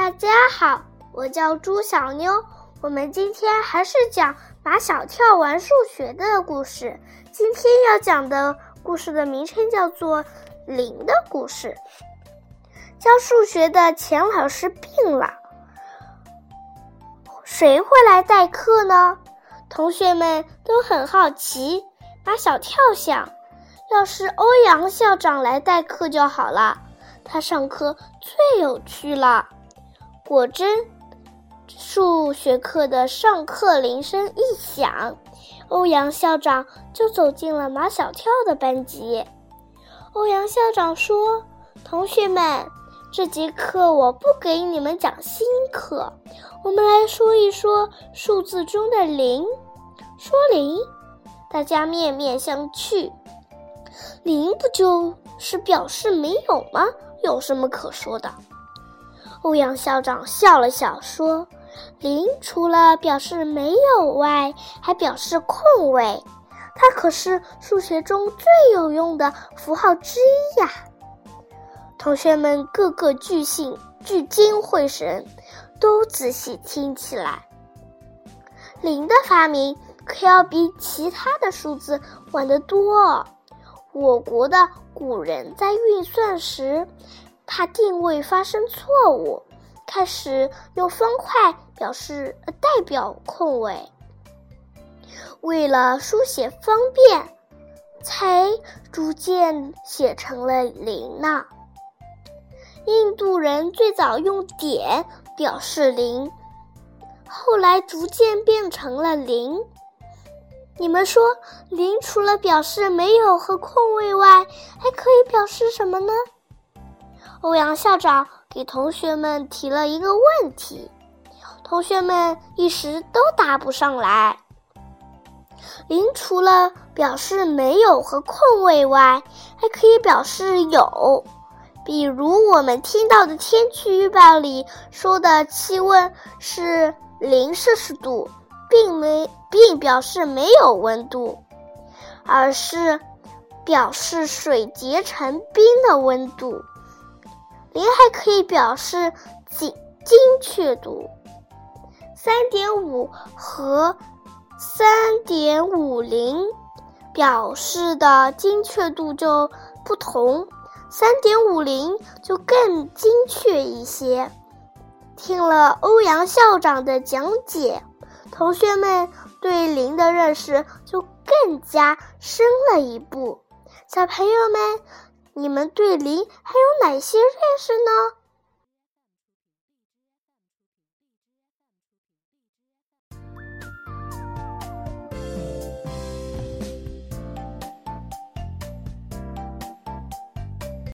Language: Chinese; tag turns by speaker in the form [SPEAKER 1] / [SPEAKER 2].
[SPEAKER 1] 大家好，我叫朱小妞。我们今天还是讲马小跳玩数学的故事。今天要讲的故事的名称叫做《零的故事》。教数学的钱老师病了，谁会来代课呢？同学们都很好奇。马小跳想，要是欧阳校长来代课就好了，他上课最有趣了。果真，数学课的上课铃声一响，欧阳校长就走进了马小跳的班级。欧阳校长说：“同学们，这节课我不给你们讲新课，我们来说一说数字中的零。说零，大家面面相觑。零不就是表示没有吗？有什么可说的？”欧阳校长笑了笑说：“零除了表示没有外，还表示空位。它可是数学中最有用的符号之一呀！”同学们个个聚兴聚精会神，都仔细听起来。零的发明可要比其他的数字晚得多。我国的古人在运算时。怕定位发生错误，开始用方块表示代表空位。为了书写方便，才逐渐写成了零呢。印度人最早用点表示零，后来逐渐变成了零。你们说，零除了表示没有和空位外，还可以表示什么呢？欧阳校长给同学们提了一个问题，同学们一时都答不上来。零除了表示没有和空位外，还可以表示有。比如我们听到的天气预报里说的气温是零摄氏度，并没并表示没有温度，而是表示水结成冰的温度。零还可以表示精精确度，三点五和三点五零表示的精确度就不同，三点五零就更精确一些。听了欧阳校长的讲解，同学们对零的认识就更加深了一步。小朋友们。你们对零还有哪些认识呢？